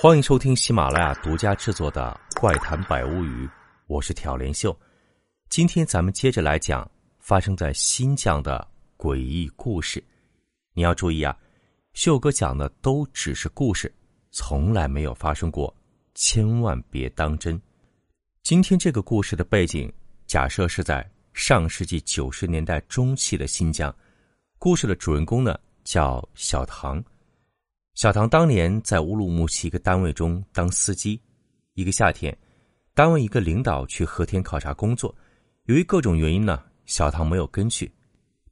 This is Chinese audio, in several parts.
欢迎收听喜马拉雅独家制作的《怪谈百物语》，我是挑帘秀。今天咱们接着来讲发生在新疆的诡异故事。你要注意啊，秀哥讲的都只是故事，从来没有发生过，千万别当真。今天这个故事的背景假设是在上世纪九十年代中期的新疆，故事的主人公呢叫小唐。小唐当年在乌鲁木齐一个单位中当司机。一个夏天，单位一个领导去和田考察工作，由于各种原因呢，小唐没有跟去。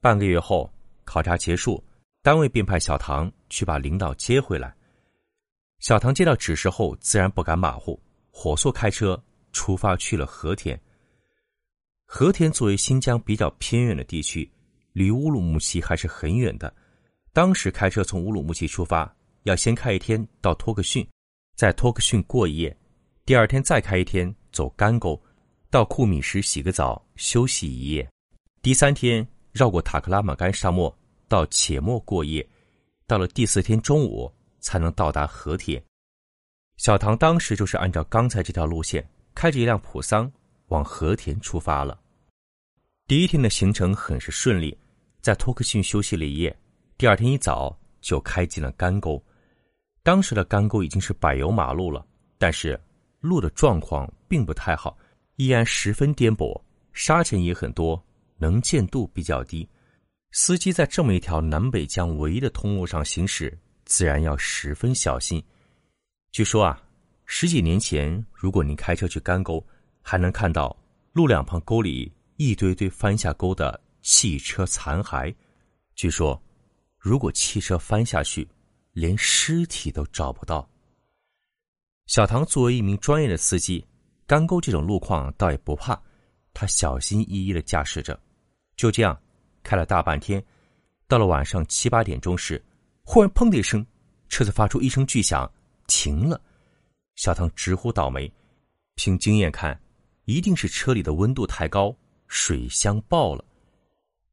半个月后，考察结束，单位便派小唐去把领导接回来。小唐接到指示后，自然不敢马虎，火速开车出发去了和田。和田作为新疆比较偏远的地区，离乌鲁木齐还是很远的。当时开车从乌鲁木齐出发。要先开一天到托克逊，在托克逊过一夜，第二天再开一天走干沟，到库米什洗个澡休息一夜，第三天绕过塔克拉玛干沙漠到且末过夜，到了第四天中午才能到达和田。小唐当时就是按照刚才这条路线，开着一辆普桑往和田出发了。第一天的行程很是顺利，在托克逊休息了一夜，第二天一早就开进了干沟。当时的干沟已经是柏油马路了，但是路的状况并不太好，依然十分颠簸，沙尘也很多，能见度比较低。司机在这么一条南北疆唯一的通路上行驶，自然要十分小心。据说啊，十几年前，如果你开车去干沟，还能看到路两旁沟里一堆堆翻下沟的汽车残骸。据说，如果汽车翻下去，连尸体都找不到。小唐作为一名专业的司机，干沟这种路况倒也不怕，他小心翼翼的驾驶着。就这样开了大半天，到了晚上七八点钟时，忽然“砰”的一声，车子发出一声巨响，停了。小唐直呼倒霉，凭经验看，一定是车里的温度太高，水箱爆了。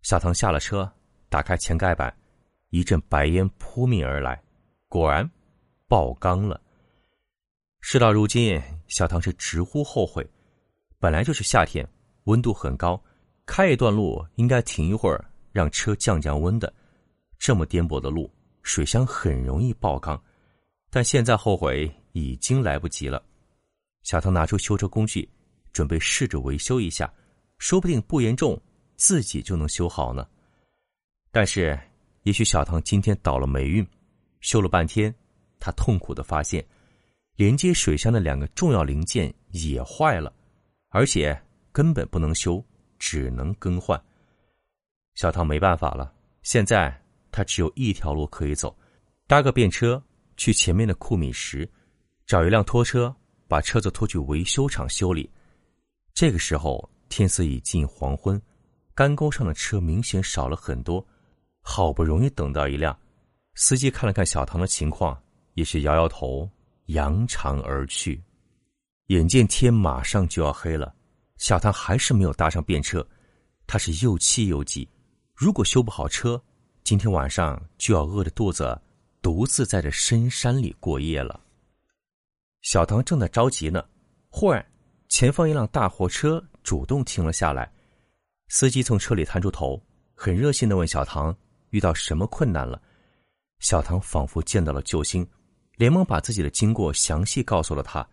小唐下了车，打开前盖板，一阵白烟扑面而来。果然，爆缸了。事到如今，小唐是直呼后悔。本来就是夏天，温度很高，开一段路应该停一会儿，让车降降温的。这么颠簸的路，水箱很容易爆缸。但现在后悔已经来不及了。小唐拿出修车工具，准备试着维修一下，说不定不严重，自己就能修好呢。但是，也许小唐今天倒了霉运。修了半天，他痛苦的发现，连接水箱的两个重要零件也坏了，而且根本不能修，只能更换。小唐没办法了，现在他只有一条路可以走，搭个便车去前面的库米什，找一辆拖车把车子拖去维修厂修理。这个时候天色已近黄昏，干沟上的车明显少了很多，好不容易等到一辆。司机看了看小唐的情况，也是摇摇头，扬长而去。眼见天马上就要黑了，小唐还是没有搭上便车。他是又气又急，如果修不好车，今天晚上就要饿着肚子，独自在这深山里过夜了。小唐正在着急呢，忽然，前方一辆大货车主动停了下来。司机从车里探出头，很热心的问小唐：“遇到什么困难了？”小唐仿佛见到了救星，连忙把自己的经过详细告诉了他。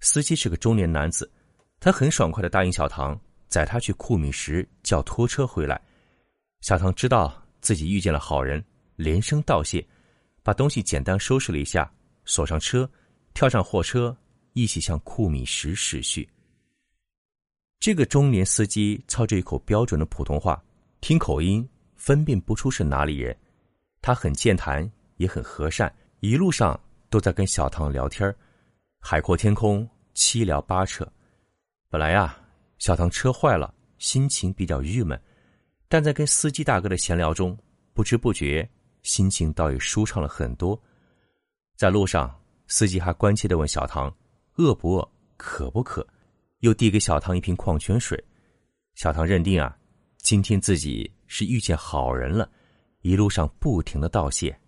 司机是个中年男子，他很爽快的答应小唐载他去库米什叫拖车回来。小唐知道自己遇见了好人，连声道谢，把东西简单收拾了一下，锁上车，跳上货车，一起向库米什驶去。这个中年司机操着一口标准的普通话，听口音分辨不出是哪里人。他很健谈，也很和善，一路上都在跟小唐聊天海阔天空，七聊八扯。本来呀，小唐车坏了，心情比较郁闷，但在跟司机大哥的闲聊中，不知不觉心情倒也舒畅了很多。在路上，司机还关切的问小唐：“饿不饿？渴不渴？”又递给小唐一瓶矿泉水。小唐认定啊，今天自己是遇见好人了。一路上不停的道谢。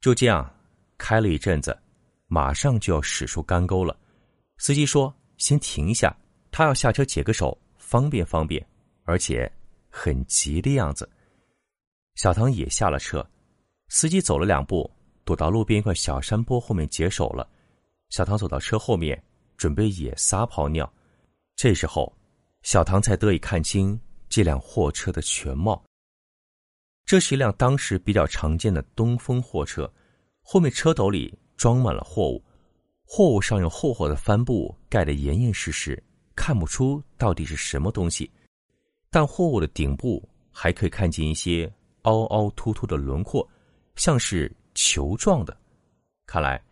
就这样，开了一阵子，马上就要驶出干沟了。司机说：“先停一下，他要下车解个手，方便方便，而且很急的样子。”小唐也下了车，司机走了两步，躲到路边一块小山坡后面解手了。小唐走到车后面，准备也撒泡尿。这时候，小唐才得以看清这辆货车的全貌。这是一辆当时比较常见的东风货车，后面车斗里装满了货物，货物上用厚厚的帆布盖得严严实实，看不出到底是什么东西。但货物的顶部还可以看见一些凹凹凸凸的轮廓，像是球状的。看来，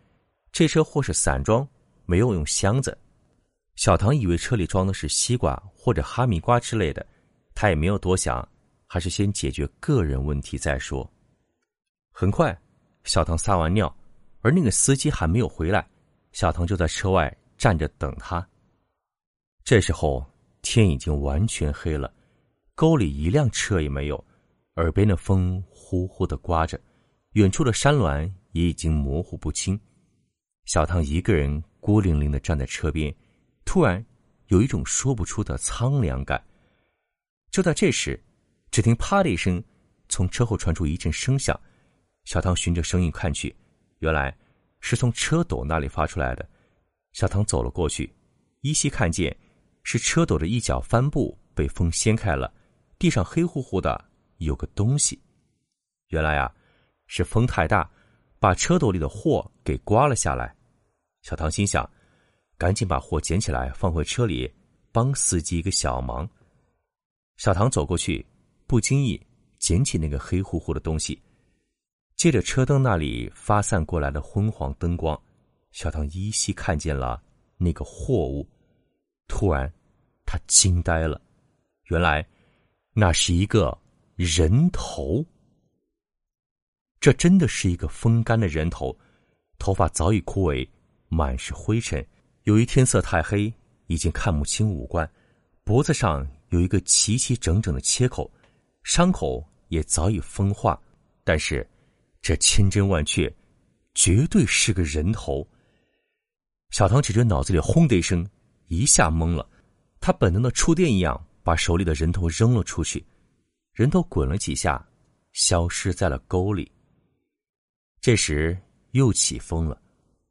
这车货是散装，没有用箱子。小唐以为车里装的是西瓜或者哈密瓜之类的，他也没有多想。还是先解决个人问题再说。很快，小唐撒完尿，而那个司机还没有回来，小唐就在车外站着等他。这时候天已经完全黑了，沟里一辆车也没有，耳边的风呼呼的刮着，远处的山峦也已经模糊不清。小唐一个人孤零零的站在车边，突然有一种说不出的苍凉感。就在这时。只听“啪”的一声，从车后传出一阵声响。小唐循着声音看去，原来是从车斗那里发出来的。小唐走了过去，依稀看见是车斗的一角帆布被风掀开了，地上黑乎乎的有个东西。原来啊，是风太大，把车斗里的货给刮了下来。小唐心想，赶紧把货捡起来放回车里，帮司机一个小忙。小唐走过去。不经意捡起那个黑乎乎的东西，借着车灯那里发散过来的昏黄灯光，小唐依稀看见了那个货物。突然，他惊呆了，原来那是一个人头。这真的是一个风干的人头，头发早已枯萎，满是灰尘。由于天色太黑，已经看不清五官。脖子上有一个齐齐整整的切口。伤口也早已风化，但是这千真万确，绝对是个人头。小唐只觉脑子里轰的一声，一下懵了。他本能的触电一样，把手里的人头扔了出去，人头滚了几下，消失在了沟里。这时又起风了，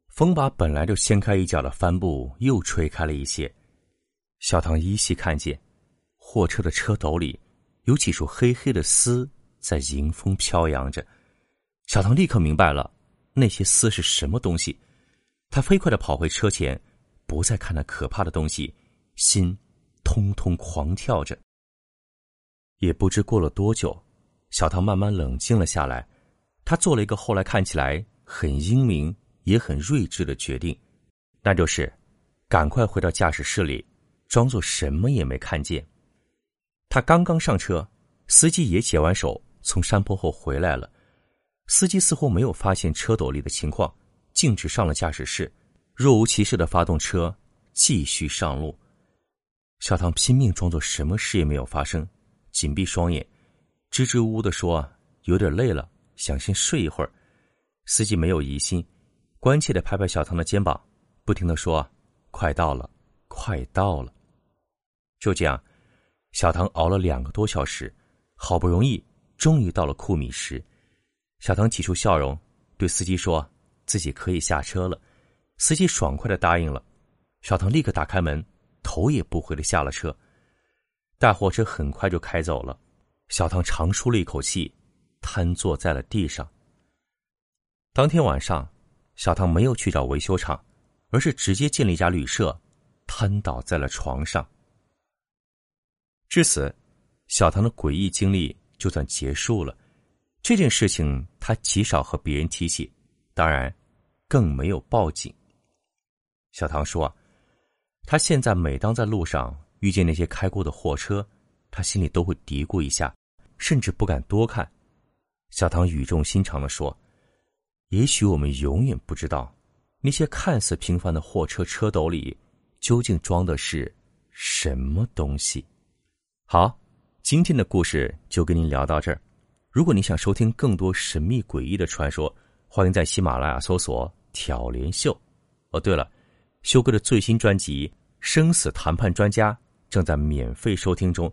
风把本来就掀开一角的帆布又吹开了一些。小唐依稀看见货车的车斗里。有几束黑黑的丝在迎风飘扬着，小唐立刻明白了那些丝是什么东西。他飞快的跑回车前，不再看那可怕的东西，心通通狂跳着。也不知过了多久，小唐慢慢冷静了下来。他做了一个后来看起来很英明也很睿智的决定，那就是赶快回到驾驶室里，装作什么也没看见。他刚刚上车，司机也解完手，从山坡后回来了。司机似乎没有发现车斗里的情况，径直上了驾驶室，若无其事的发动车，继续上路。小唐拼命装作什么事也没有发生，紧闭双眼，支支吾吾的说：“有点累了，想先睡一会儿。”司机没有疑心，关切的拍拍小唐的肩膀，不停的说：“快到了，快到了。”就这样。小唐熬了两个多小时，好不容易，终于到了库米时，小唐挤出笑容，对司机说：“自己可以下车了。”司机爽快的答应了。小唐立刻打开门，头也不回的下了车。大货车很快就开走了。小唐长舒了一口气，瘫坐在了地上。当天晚上，小唐没有去找维修厂，而是直接进了一家旅社，瘫倒在了床上。至此，小唐的诡异经历就算结束了。这件事情他极少和别人提起，当然，更没有报警。小唐说：“他现在每当在路上遇见那些开过的货车，他心里都会嘀咕一下，甚至不敢多看。”小唐语重心长的说：“也许我们永远不知道，那些看似平凡的货车车斗里，究竟装的是什么东西。”好，今天的故事就跟您聊到这儿。如果你想收听更多神秘诡异的传说，欢迎在喜马拉雅搜索。挑帘秀。哦，对了，修哥的最新专辑《生死谈判专家》正在免费收听中。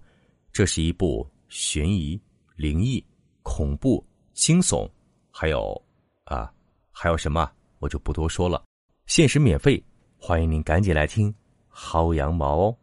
这是一部悬疑、灵异、恐怖、惊悚，还有啊，还有什么我就不多说了。限时免费，欢迎您赶紧来听。薅羊毛哦。